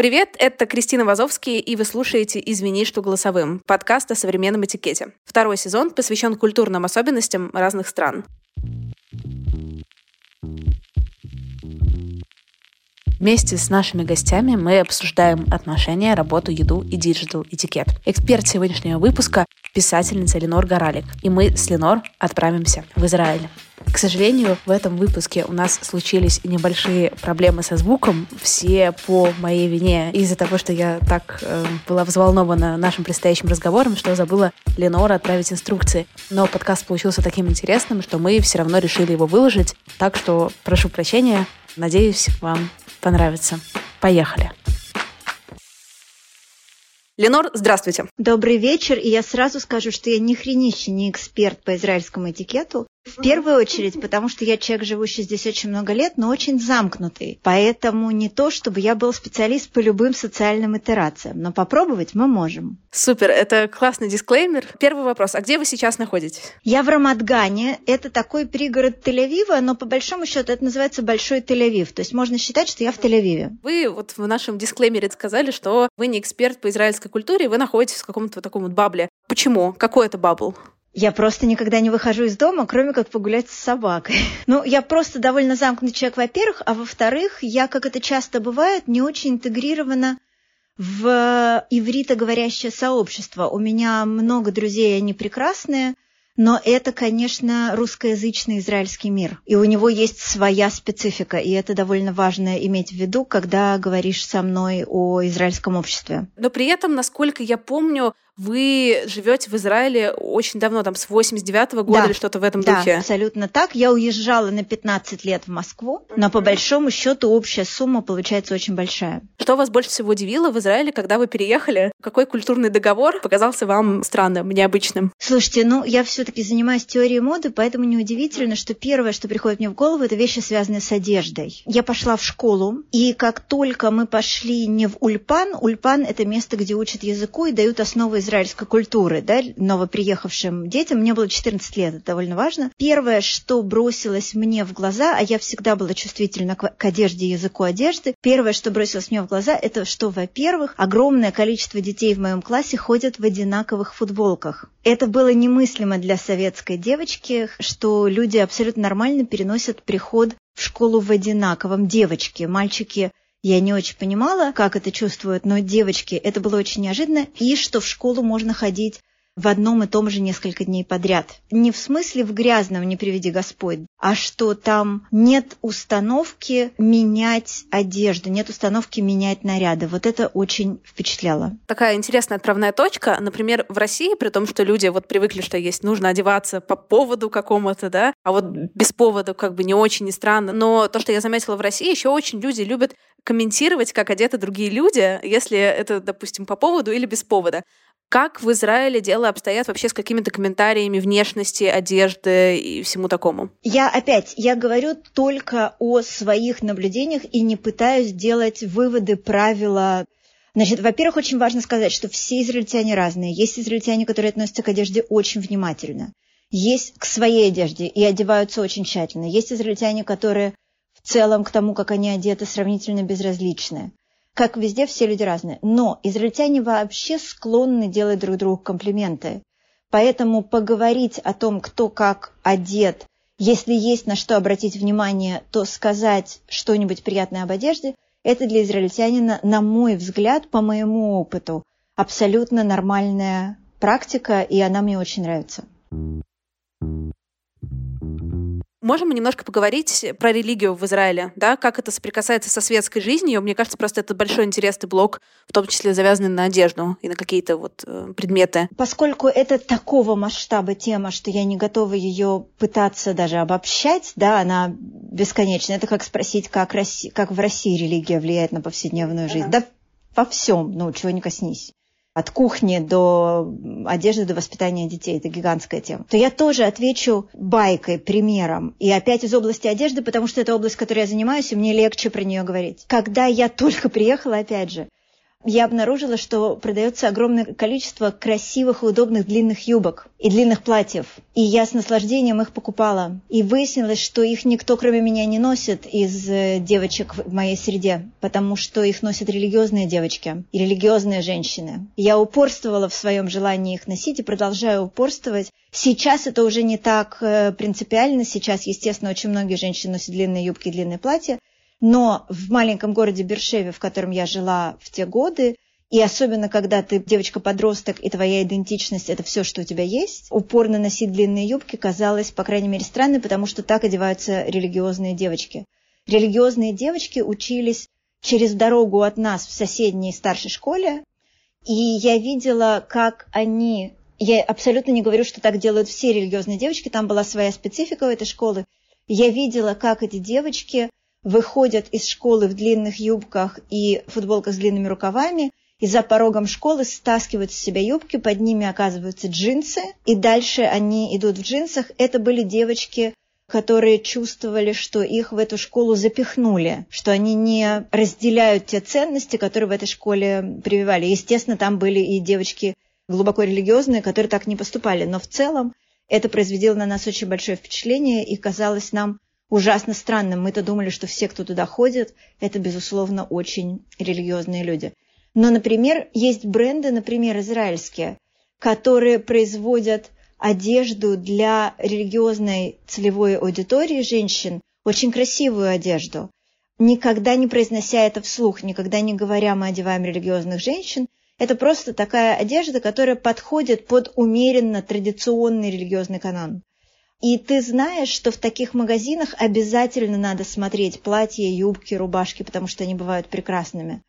Привет, это Кристина Вазовский, и вы слушаете «Извини, что голосовым» — подкаст о современном этикете. Второй сезон посвящен культурным особенностям разных стран. Вместе с нашими гостями мы обсуждаем отношения, работу, еду и digital этикет. Эксперт сегодняшнего выпуска — писательница Линор Горалик. И мы с Линор отправимся в Израиль. К сожалению, в этом выпуске у нас случились небольшие проблемы со звуком, все по моей вине, из-за того, что я так э, была взволнована нашим предстоящим разговором, что забыла Ленора отправить инструкции. Но подкаст получился таким интересным, что мы все равно решили его выложить, так что прошу прощения, надеюсь, вам понравится. Поехали! Ленор, здравствуйте. Добрый вечер, и я сразу скажу, что я ни хренище не эксперт по израильскому этикету. В первую очередь, потому что я человек, живущий здесь очень много лет, но очень замкнутый. Поэтому не то, чтобы я был специалист по любым социальным итерациям, но попробовать мы можем. Супер, это классный дисклеймер. Первый вопрос, а где вы сейчас находитесь? Я в Рамадгане, это такой пригород Тель-Авива, но по большому счету это называется Большой Тель-Авив, то есть можно считать, что я в Тель-Авиве. Вы вот в нашем дисклеймере сказали, что вы не эксперт по израильской культуре, вы находитесь в каком-то таком вот бабле. Почему? Какой это бабл? Я просто никогда не выхожу из дома, кроме как погулять с собакой. Ну, я просто довольно замкнутый человек, во-первых, а во-вторых, я, как это часто бывает, не очень интегрирована в ивритоговорящее сообщество. У меня много друзей, они прекрасные, но это, конечно, русскоязычный израильский мир. И у него есть своя специфика, и это довольно важно иметь в виду, когда говоришь со мной о израильском обществе. Но при этом, насколько я помню, вы живете в Израиле очень давно, там с 89 -го года да, или что-то в этом да, духе. абсолютно так. Я уезжала на 15 лет в Москву, но по большому счету общая сумма получается очень большая. Что вас больше всего удивило в Израиле, когда вы переехали? Какой культурный договор показался вам странным, необычным? Слушайте, ну я все-таки занимаюсь теорией моды, поэтому неудивительно, что первое, что приходит мне в голову, это вещи, связанные с одеждой. Я пошла в школу, и как только мы пошли не в Ульпан, Ульпан это место, где учат языку и дают основы израильской культуры, да, новоприехавшим детям. Мне было 14 лет, это довольно важно. Первое, что бросилось мне в глаза, а я всегда была чувствительна к, к одежде, языку одежды, первое, что бросилось мне в глаза, это что, во-первых, огромное количество детей в моем классе ходят в одинаковых футболках. Это было немыслимо для советской девочки, что люди абсолютно нормально переносят приход в школу в одинаковом. Девочки, мальчики я не очень понимала, как это чувствуют, но девочки, это было очень неожиданно. И что в школу можно ходить в одном и том же несколько дней подряд. Не в смысле в грязном, не приведи Господь, а что там нет установки менять одежду, нет установки менять наряды. Вот это очень впечатляло. Такая интересная отправная точка. Например, в России, при том, что люди вот привыкли, что есть нужно одеваться по поводу какому-то, да, а вот без повода как бы не очень и странно. Но то, что я заметила в России, еще очень люди любят комментировать, как одеты другие люди, если это, допустим, по поводу или без повода. Как в Израиле дело обстоят вообще с какими-то комментариями внешности, одежды и всему такому? Я опять, я говорю только о своих наблюдениях и не пытаюсь делать выводы, правила. Значит, во-первых, очень важно сказать, что все израильтяне разные. Есть израильтяне, которые относятся к одежде очень внимательно. Есть к своей одежде и одеваются очень тщательно. Есть израильтяне, которые в целом к тому, как они одеты, сравнительно безразличны как везде, все люди разные. Но израильтяне вообще склонны делать друг другу комплименты. Поэтому поговорить о том, кто как одет, если есть на что обратить внимание, то сказать что-нибудь приятное об одежде, Это для израильтянина, на мой взгляд, по моему опыту, абсолютно нормальная практика, и она мне очень нравится. Можем мы немножко поговорить про религию в Израиле, да, как это соприкасается со светской жизнью? Мне кажется, просто это большой интересный блок, в том числе завязанный на одежду и на какие-то вот э, предметы. Поскольку это такого масштаба тема, что я не готова ее пытаться даже обобщать, да, она бесконечна. Это как спросить, как, Россия, как в России религия влияет на повседневную жизнь. Uh-huh. Да во всем, ну, чего не коснись от кухни до одежды, до воспитания детей. Это гигантская тема. То я тоже отвечу байкой, примером. И опять из области одежды, потому что это область, которой я занимаюсь, и мне легче про нее говорить. Когда я только приехала, опять же, я обнаружила, что продается огромное количество красивых и удобных длинных юбок и длинных платьев. И я с наслаждением их покупала. И выяснилось, что их никто, кроме меня, не носит из э, девочек в моей среде, потому что их носят религиозные девочки и религиозные женщины. Я упорствовала в своем желании их носить и продолжаю упорствовать. Сейчас это уже не так э, принципиально. Сейчас, естественно, очень многие женщины носят длинные юбки и длинные платья. Но в маленьком городе Бершеве, в котором я жила в те годы, и особенно, когда ты девочка-подросток, и твоя идентичность – это все, что у тебя есть, упорно носить длинные юбки казалось, по крайней мере, странным, потому что так одеваются религиозные девочки. Религиозные девочки учились через дорогу от нас в соседней старшей школе, и я видела, как они... Я абсолютно не говорю, что так делают все религиозные девочки, там была своя специфика у этой школы. Я видела, как эти девочки выходят из школы в длинных юбках и футболках с длинными рукавами, и за порогом школы стаскивают с себя юбки, под ними оказываются джинсы, и дальше они идут в джинсах. Это были девочки, которые чувствовали, что их в эту школу запихнули, что они не разделяют те ценности, которые в этой школе прививали. Естественно, там были и девочки глубоко религиозные, которые так не поступали, но в целом это произвело на нас очень большое впечатление и казалось нам ужасно странным. Мы-то думали, что все, кто туда ходит, это, безусловно, очень религиозные люди. Но, например, есть бренды, например, израильские, которые производят одежду для религиозной целевой аудитории женщин, очень красивую одежду, никогда не произнося это вслух, никогда не говоря, мы одеваем религиозных женщин, это просто такая одежда, которая подходит под умеренно традиционный религиозный канон. И ты знаешь, что в таких магазинах обязательно надо смотреть платья, юбки, рубашки, потому что они бывают прекрасными.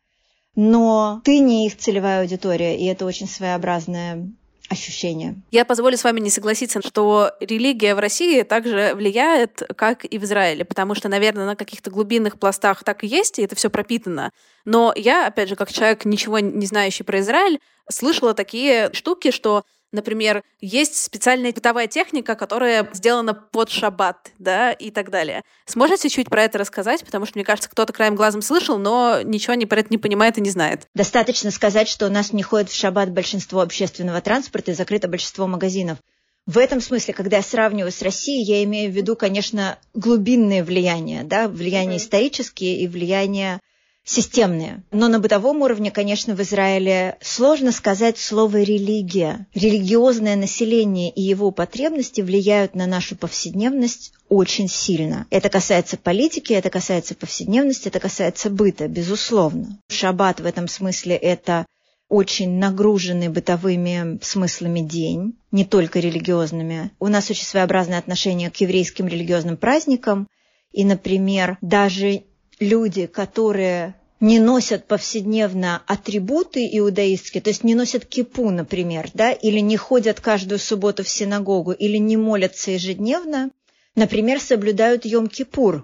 Но ты не их целевая аудитория, и это очень своеобразное ощущение. Я позволю с вами не согласиться, что религия в России также влияет, как и в Израиле, потому что, наверное, на каких-то глубинных пластах так и есть, и это все пропитано. Но я, опять же, как человек, ничего не знающий про Израиль, слышала такие штуки, что Например, есть специальная бытовая техника, которая сделана под шаббат, да, и так далее. Сможете чуть про это рассказать? Потому что, мне кажется, кто-то краем глазом слышал, но ничего не про это не понимает и не знает. Достаточно сказать, что у нас не ходит в шаббат большинство общественного транспорта и закрыто большинство магазинов. В этом смысле, когда я сравниваю с Россией, я имею в виду, конечно, глубинные влияния, да, влияния исторические и влияния системные. Но на бытовом уровне, конечно, в Израиле сложно сказать слово «религия». Религиозное население и его потребности влияют на нашу повседневность очень сильно. Это касается политики, это касается повседневности, это касается быта, безусловно. Шаббат в этом смысле – это очень нагруженный бытовыми смыслами день, не только религиозными. У нас очень своеобразное отношение к еврейским религиозным праздникам. И, например, даже люди, которые не носят повседневно атрибуты иудаистские, то есть не носят кипу, например, да, или не ходят каждую субботу в синагогу, или не молятся ежедневно, например, соблюдают Йом-Кипур.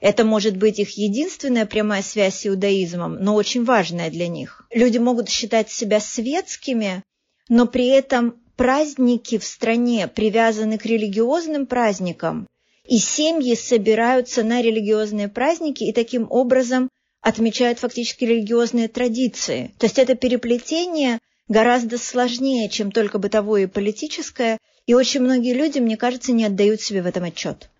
Это может быть их единственная прямая связь с иудаизмом, но очень важная для них. Люди могут считать себя светскими, но при этом праздники в стране привязаны к религиозным праздникам, и семьи собираются на религиозные праздники и таким образом отмечают фактически религиозные традиции. То есть это переплетение гораздо сложнее, чем только бытовое и политическое, и очень многие люди, мне кажется, не отдают себе в этом отчет.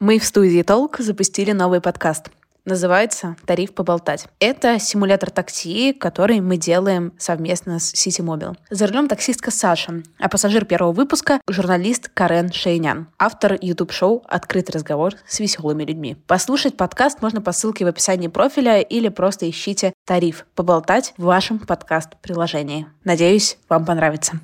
Мы в студии Толк запустили новый подкаст. Называется «Тариф поболтать». Это симулятор такси, который мы делаем совместно с City Mobile. За рулем таксистка Саша, а пассажир первого выпуска — журналист Карен Шейнян, автор YouTube-шоу «Открытый разговор с веселыми людьми». Послушать подкаст можно по ссылке в описании профиля или просто ищите «Тариф поболтать» в вашем подкаст-приложении. Надеюсь, вам понравится.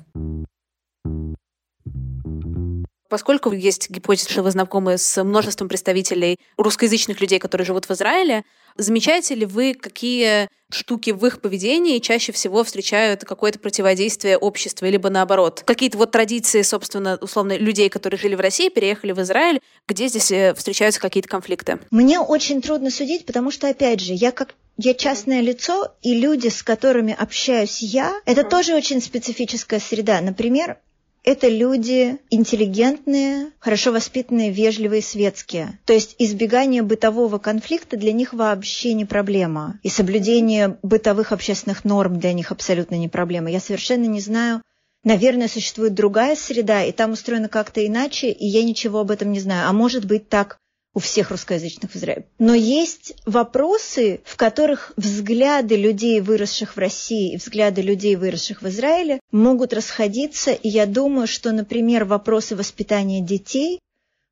Поскольку есть гипотеза, что вы знакомы с множеством представителей русскоязычных людей, которые живут в Израиле, замечаете ли вы, какие штуки в их поведении чаще всего встречают какое-то противодействие общества, либо наоборот? Какие-то вот традиции, собственно, условно, людей, которые жили в России, переехали в Израиль, где здесь э, встречаются какие-то конфликты? Мне очень трудно судить, потому что, опять же, я как я частное лицо, и люди, с которыми общаюсь я, это тоже очень специфическая среда. Например, это люди интеллигентные, хорошо воспитанные, вежливые, светские. То есть избегание бытового конфликта для них вообще не проблема. И соблюдение бытовых общественных норм для них абсолютно не проблема. Я совершенно не знаю, Наверное, существует другая среда, и там устроено как-то иначе, и я ничего об этом не знаю. А может быть так у всех русскоязычных в Израиле. Но есть вопросы, в которых взгляды людей, выросших в России, и взгляды людей, выросших в Израиле, могут расходиться. И я думаю, что, например, вопросы воспитания детей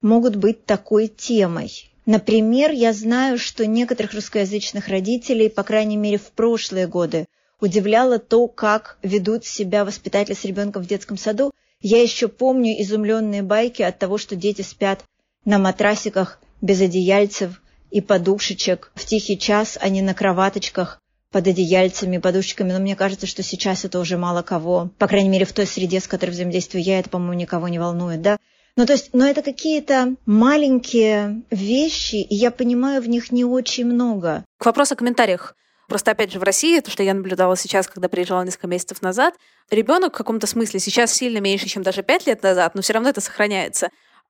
могут быть такой темой. Например, я знаю, что некоторых русскоязычных родителей, по крайней мере, в прошлые годы, удивляло то, как ведут себя воспитатели с ребенком в детском саду. Я еще помню изумленные байки от того, что дети спят на матрасиках без одеяльцев и подушечек. В тихий час они на кроваточках под одеяльцами, подушечками, но мне кажется, что сейчас это уже мало кого. По крайней мере, в той среде, с которой взаимодействую я, это, по-моему, никого не волнует, да? Ну, то есть, но это какие-то маленькие вещи, и я понимаю в них не очень много. К вопросу о комментариях. Просто, опять же, в России, то, что я наблюдала сейчас, когда приезжала несколько месяцев назад, ребенок в каком-то смысле сейчас сильно меньше, чем даже пять лет назад, но все равно это сохраняется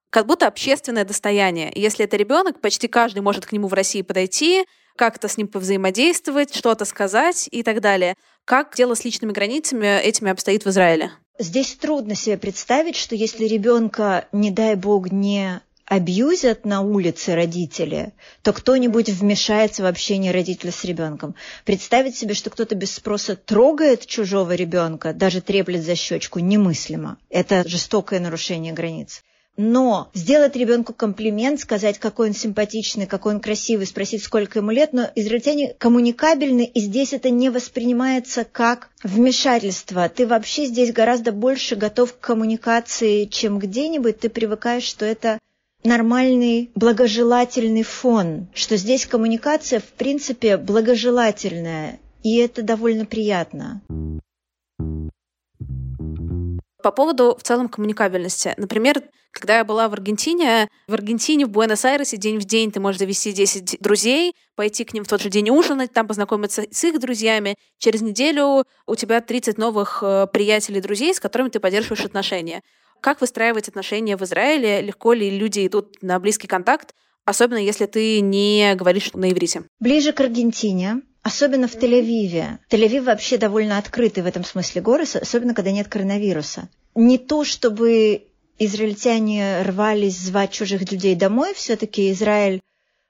как будто общественное достояние. если это ребенок, почти каждый может к нему в России подойти, как-то с ним повзаимодействовать, что-то сказать и так далее. Как дело с личными границами этими обстоит в Израиле? Здесь трудно себе представить, что если ребенка, не дай бог, не абьюзят на улице родители, то кто-нибудь вмешается в общение родителя с ребенком. Представить себе, что кто-то без спроса трогает чужого ребенка, даже треплет за щечку, немыслимо. Это жестокое нарушение границ. Но сделать ребенку комплимент, сказать, какой он симпатичный, какой он красивый, спросить, сколько ему лет, но израильтяне коммуникабельны, и здесь это не воспринимается как вмешательство. Ты вообще здесь гораздо больше готов к коммуникации, чем где-нибудь. Ты привыкаешь, что это нормальный благожелательный фон, что здесь коммуникация в принципе благожелательная, и это довольно приятно. По поводу в целом коммуникабельности. Например, когда я была в Аргентине, в Аргентине, в Буэнос-Айресе день в день ты можешь завести 10 друзей, пойти к ним в тот же день ужинать, там познакомиться с их друзьями. Через неделю у тебя 30 новых э, приятелей, друзей, с которыми ты поддерживаешь отношения. Как выстраивать отношения в Израиле? Легко ли люди идут на близкий контакт, особенно если ты не говоришь на иврите? Ближе к Аргентине Особенно в Тель-Авиве. Тель-Авив вообще довольно открытый в этом смысле город, особенно когда нет коронавируса. Не то, чтобы израильтяне рвались звать чужих людей домой, все-таки Израиль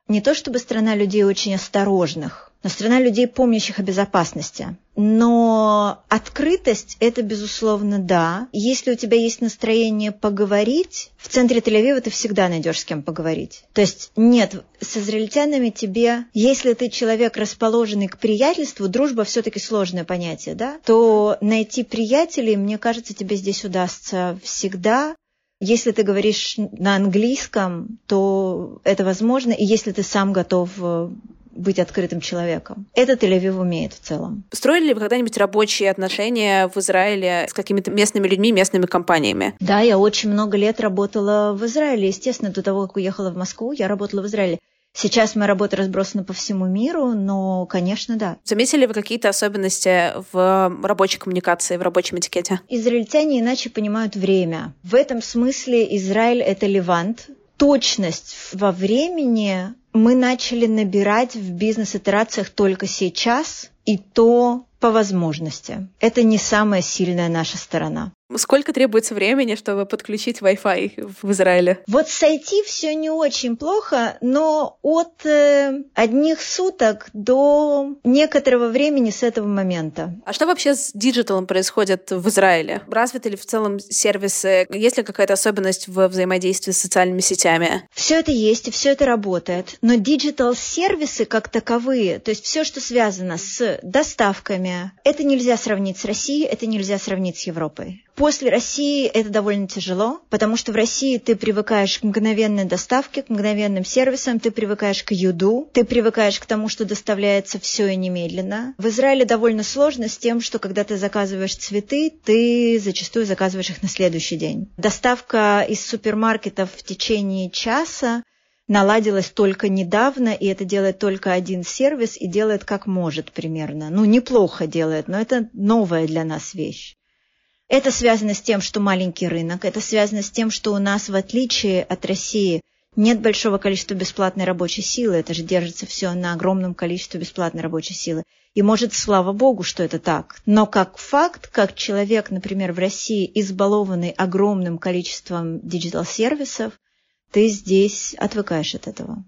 не то чтобы страна людей очень осторожных, но страна людей, помнящих о безопасности. Но открытость – это, безусловно, да. Если у тебя есть настроение поговорить, в центре Тель-Авива ты всегда найдешь с кем поговорить. То есть нет, с израильтянами тебе, если ты человек, расположенный к приятельству, дружба все-таки сложное понятие, да, то найти приятелей, мне кажется, тебе здесь удастся всегда. Если ты говоришь на английском, то это возможно, и если ты сам готов э, быть открытым человеком. Это Тель-Авив умеет в целом. Строили ли вы когда-нибудь рабочие отношения в Израиле с какими-то местными людьми, местными компаниями? Да, я очень много лет работала в Израиле. Естественно, до того, как уехала в Москву, я работала в Израиле. Сейчас моя работа разбросана по всему миру, но, конечно, да. Заметили вы какие-то особенности в рабочей коммуникации, в рабочем этикете? Израильтяне иначе понимают время. В этом смысле Израиль — это Левант. Точность во времени мы начали набирать в бизнес-итерациях только сейчас, и то по возможности. Это не самая сильная наша сторона. Сколько требуется времени, чтобы подключить Wi-Fi в Израиле? Вот с IT все не очень плохо, но от э, одних суток до некоторого времени с этого момента. А что вообще с диджиталом происходит в Израиле? Развиты ли в целом сервисы? Есть ли какая-то особенность в взаимодействии с социальными сетями? Все это есть и все это работает. Но digital-сервисы как таковые, то есть все, что связано с доставками, это нельзя сравнить с Россией, это нельзя сравнить с Европой. После России это довольно тяжело, потому что в России ты привыкаешь к мгновенной доставке, к мгновенным сервисам, ты привыкаешь к YouDo, ты привыкаешь к тому, что доставляется все и немедленно. В Израиле довольно сложно с тем, что когда ты заказываешь цветы, ты зачастую заказываешь их на следующий день. Доставка из супермаркетов в течение часа наладилась только недавно, и это делает только один сервис, и делает как может примерно. Ну, неплохо делает, но это новая для нас вещь. Это связано с тем, что маленький рынок, это связано с тем, что у нас, в отличие от России, нет большого количества бесплатной рабочей силы, это же держится все на огромном количестве бесплатной рабочей силы. И может, слава богу, что это так. Но как факт, как человек, например, в России, избалованный огромным количеством digital-сервисов, ты здесь отвыкаешь от этого.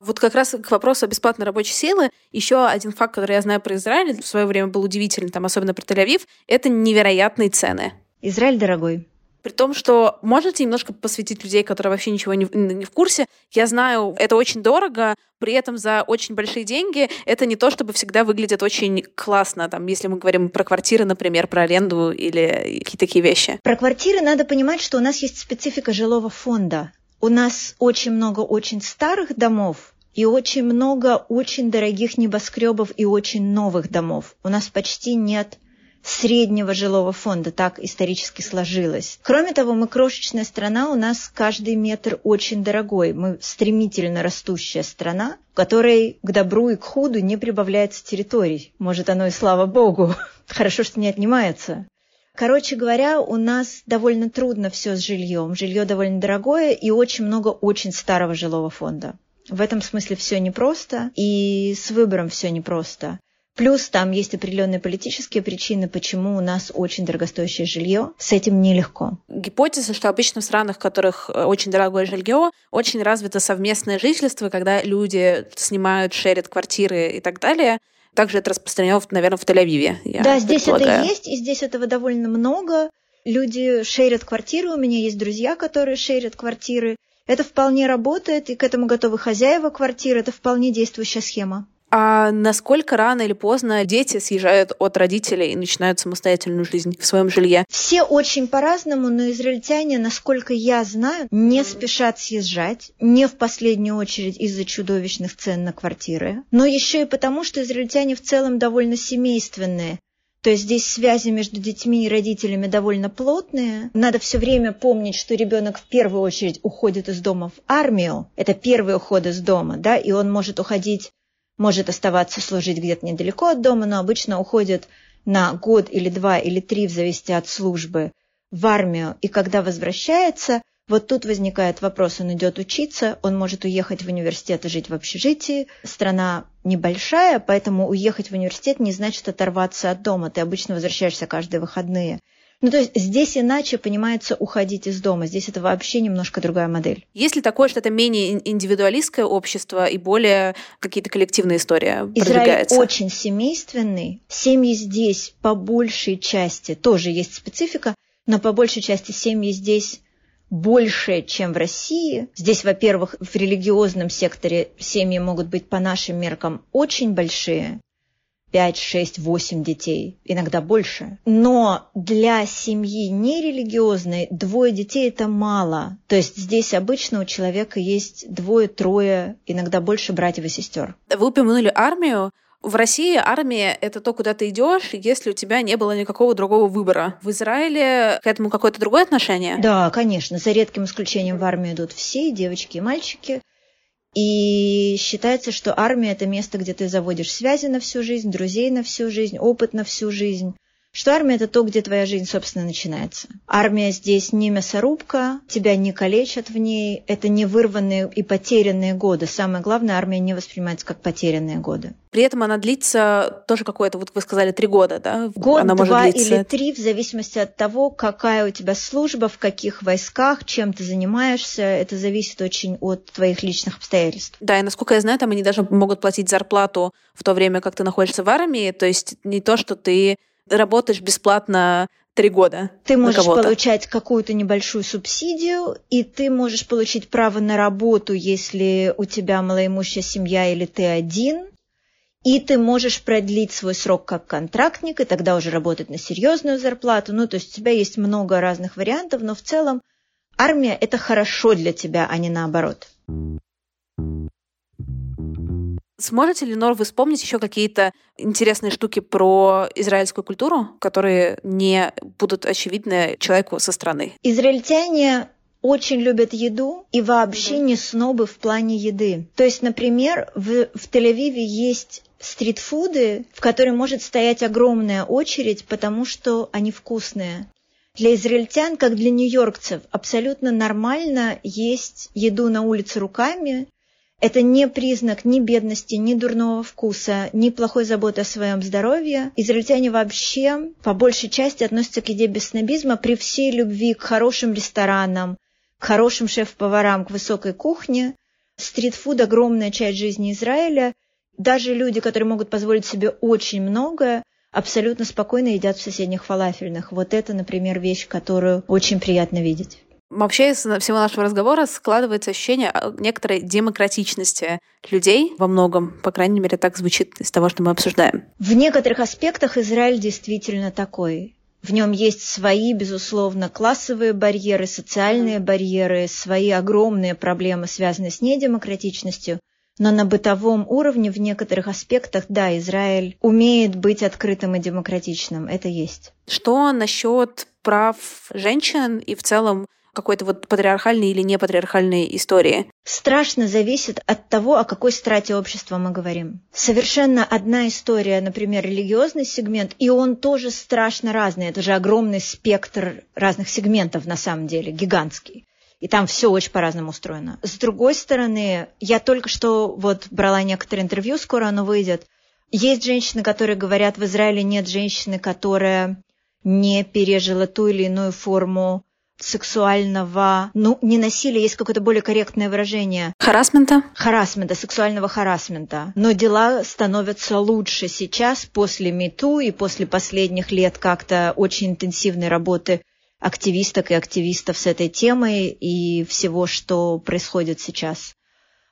Вот как раз к вопросу о бесплатной рабочей силы, еще один факт, который я знаю про Израиль, в свое время был удивительный, там, особенно про Тель-Авив, это невероятные цены. Израиль дорогой. При том, что можете немножко посвятить людей, которые вообще ничего не, не в курсе. Я знаю, это очень дорого, при этом за очень большие деньги это не то, чтобы всегда выглядит очень классно, там, если мы говорим про квартиры, например, про аренду или какие-то такие вещи. Про квартиры надо понимать, что у нас есть специфика жилого фонда. У нас очень много очень старых домов и очень много очень дорогих небоскребов и очень новых домов. У нас почти нет среднего жилого фонда, так исторически сложилось. Кроме того, мы крошечная страна, у нас каждый метр очень дорогой. Мы стремительно растущая страна, в которой к добру и к худу не прибавляется территорий. Может, оно и слава богу. Хорошо, что не отнимается. Короче говоря, у нас довольно трудно все с жильем. Жилье довольно дорогое и очень много очень старого жилого фонда. В этом смысле все непросто, и с выбором все непросто. Плюс там есть определенные политические причины, почему у нас очень дорогостоящее жилье. С этим нелегко. Гипотеза, что обычно в странах, в которых э, очень дорогое жилье, очень развито совместное жительство, когда люди снимают, шерят квартиры и так далее. Также это распространено, наверное, в Тель-Авиве. Да, здесь это есть, и здесь этого довольно много. Люди шерят квартиры, у меня есть друзья, которые шерят квартиры. Это вполне работает, и к этому готовы хозяева квартиры. Это вполне действующая схема. А насколько рано или поздно дети съезжают от родителей и начинают самостоятельную жизнь в своем жилье? Все очень по-разному, но израильтяне, насколько я знаю, не спешат съезжать, не в последнюю очередь из-за чудовищных цен на квартиры, но еще и потому, что израильтяне в целом довольно семейственные. То есть здесь связи между детьми и родителями довольно плотные. Надо все время помнить, что ребенок в первую очередь уходит из дома в армию. Это первый уход из дома, да, и он может уходить, может оставаться служить где-то недалеко от дома, но обычно уходит на год или два или три, в зависимости от службы, в армию. И когда возвращается, вот тут возникает вопрос, он идет учиться, он может уехать в университет и жить в общежитии. Страна небольшая, поэтому уехать в университет не значит оторваться от дома. Ты обычно возвращаешься каждые выходные. Ну, то есть здесь иначе понимается уходить из дома. Здесь это вообще немножко другая модель. Есть ли такое, что это менее индивидуалистское общество и более какие-то коллективные истории Израиль очень семейственный. Семьи здесь по большей части тоже есть специфика, но по большей части семьи здесь больше, чем в России. Здесь, во-первых, в религиозном секторе семьи могут быть по нашим меркам очень большие. 5, 6, 8 детей, иногда больше. Но для семьи нерелигиозной двое детей это мало. То есть здесь обычно у человека есть двое, трое, иногда больше братьев и сестер. Вы упомянули армию. В России армия — это то, куда ты идешь, если у тебя не было никакого другого выбора. В Израиле к этому какое-то другое отношение? Да, конечно. За редким исключением в армию идут все, девочки и мальчики. И считается, что армия – это место, где ты заводишь связи на всю жизнь, друзей на всю жизнь, опыт на всю жизнь. Что армия – это то, где твоя жизнь, собственно, начинается. Армия здесь не мясорубка, тебя не калечат в ней, это не вырванные и потерянные годы. Самое главное, армия не воспринимается как потерянные годы. При этом она длится тоже какое-то, вот вы сказали, три года, да? Год, она два может длиться... или три, в зависимости от того, какая у тебя служба, в каких войсках, чем ты занимаешься. Это зависит очень от твоих личных обстоятельств. Да, и насколько я знаю, там они даже могут платить зарплату в то время, как ты находишься в армии. То есть не то, что ты работаешь бесплатно три года. Ты можешь получать какую-то небольшую субсидию, и ты можешь получить право на работу, если у тебя малоимущая семья или ты один. И ты можешь продлить свой срок как контрактник, и тогда уже работать на серьезную зарплату. Ну, то есть у тебя есть много разных вариантов, но в целом армия – это хорошо для тебя, а не наоборот. Сможете ли, Нор, вы вспомнить еще какие-то интересные штуки про израильскую культуру, которые не будут очевидны человеку со стороны? Израильтяне очень любят еду и вообще не снобы в плане еды. То есть, например, в, в Тель-Авиве есть стритфуды, в которые может стоять огромная очередь, потому что они вкусные. Для израильтян, как для нью-йоркцев, абсолютно нормально есть еду на улице руками, это не признак ни бедности, ни дурного вкуса, ни плохой заботы о своем здоровье. Израильтяне вообще по большей части относятся к еде без снобизма при всей любви к хорошим ресторанам, к хорошим шеф-поварам, к высокой кухне. Стритфуд – огромная часть жизни Израиля. Даже люди, которые могут позволить себе очень многое, абсолютно спокойно едят в соседних фалафельных. Вот это, например, вещь, которую очень приятно видеть. Вообще из всего нашего разговора складывается ощущение а, некоторой демократичности людей во многом. По крайней мере, так звучит из того, что мы обсуждаем. В некоторых аспектах Израиль действительно такой. В нем есть свои, безусловно, классовые барьеры, социальные барьеры, свои огромные проблемы, связанные с недемократичностью. Но на бытовом уровне в некоторых аспектах, да, Израиль умеет быть открытым и демократичным. Это есть. Что насчет прав женщин и в целом какой-то вот патриархальной или не патриархальной истории? Страшно зависит от того, о какой страте общества мы говорим. Совершенно одна история, например, религиозный сегмент, и он тоже страшно разный. Это же огромный спектр разных сегментов на самом деле, гигантский. И там все очень по-разному устроено. С другой стороны, я только что вот брала некоторые интервью, скоро оно выйдет. Есть женщины, которые говорят, в Израиле нет женщины, которая не пережила ту или иную форму сексуального, ну, не насилия, есть какое-то более корректное выражение. Харасмента? Харасмента, сексуального харасмента. Но дела становятся лучше сейчас, после МИТУ и после последних лет как-то очень интенсивной работы активисток и активистов с этой темой и всего, что происходит сейчас.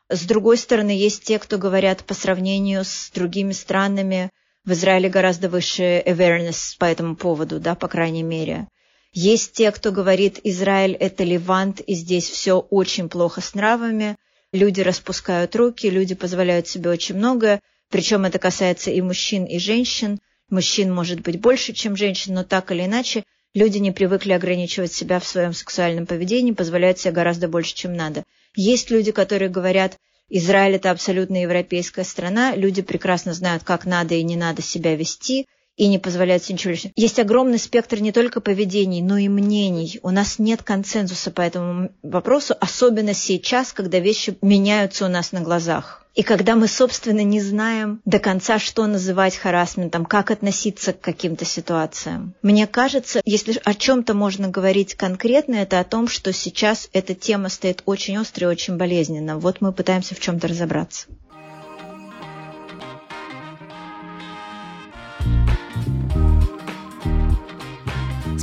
С другой стороны, есть те, кто говорят по сравнению с другими странами, в Израиле гораздо выше awareness по этому поводу, да, по крайней мере. Есть те, кто говорит, Израиль – это Левант, и здесь все очень плохо с нравами. Люди распускают руки, люди позволяют себе очень многое, причем это касается и мужчин, и женщин. Мужчин может быть больше, чем женщин, но так или иначе люди не привыкли ограничивать себя в своем сексуальном поведении, позволяют себе гораздо больше, чем надо. Есть люди, которые говорят, Израиль – это абсолютно европейская страна, люди прекрасно знают, как надо и не надо себя вести – и не позволяют себе ничего лишнего. Есть огромный спектр не только поведений, но и мнений. У нас нет консенсуса по этому вопросу, особенно сейчас, когда вещи меняются у нас на глазах. И когда мы, собственно, не знаем до конца, что называть харасментом, как относиться к каким-то ситуациям. Мне кажется, если о чем-то можно говорить конкретно, это о том, что сейчас эта тема стоит очень остро и очень болезненно. Вот мы пытаемся в чем-то разобраться.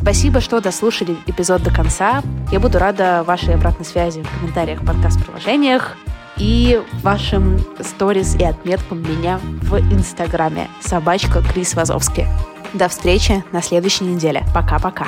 Спасибо, что дослушали эпизод до конца. Я буду рада вашей обратной связи в комментариях подкаст-приложениях и вашим сториз и отметкам меня в Инстаграме. Собачка Крис Вазовский. До встречи на следующей неделе. Пока-пока.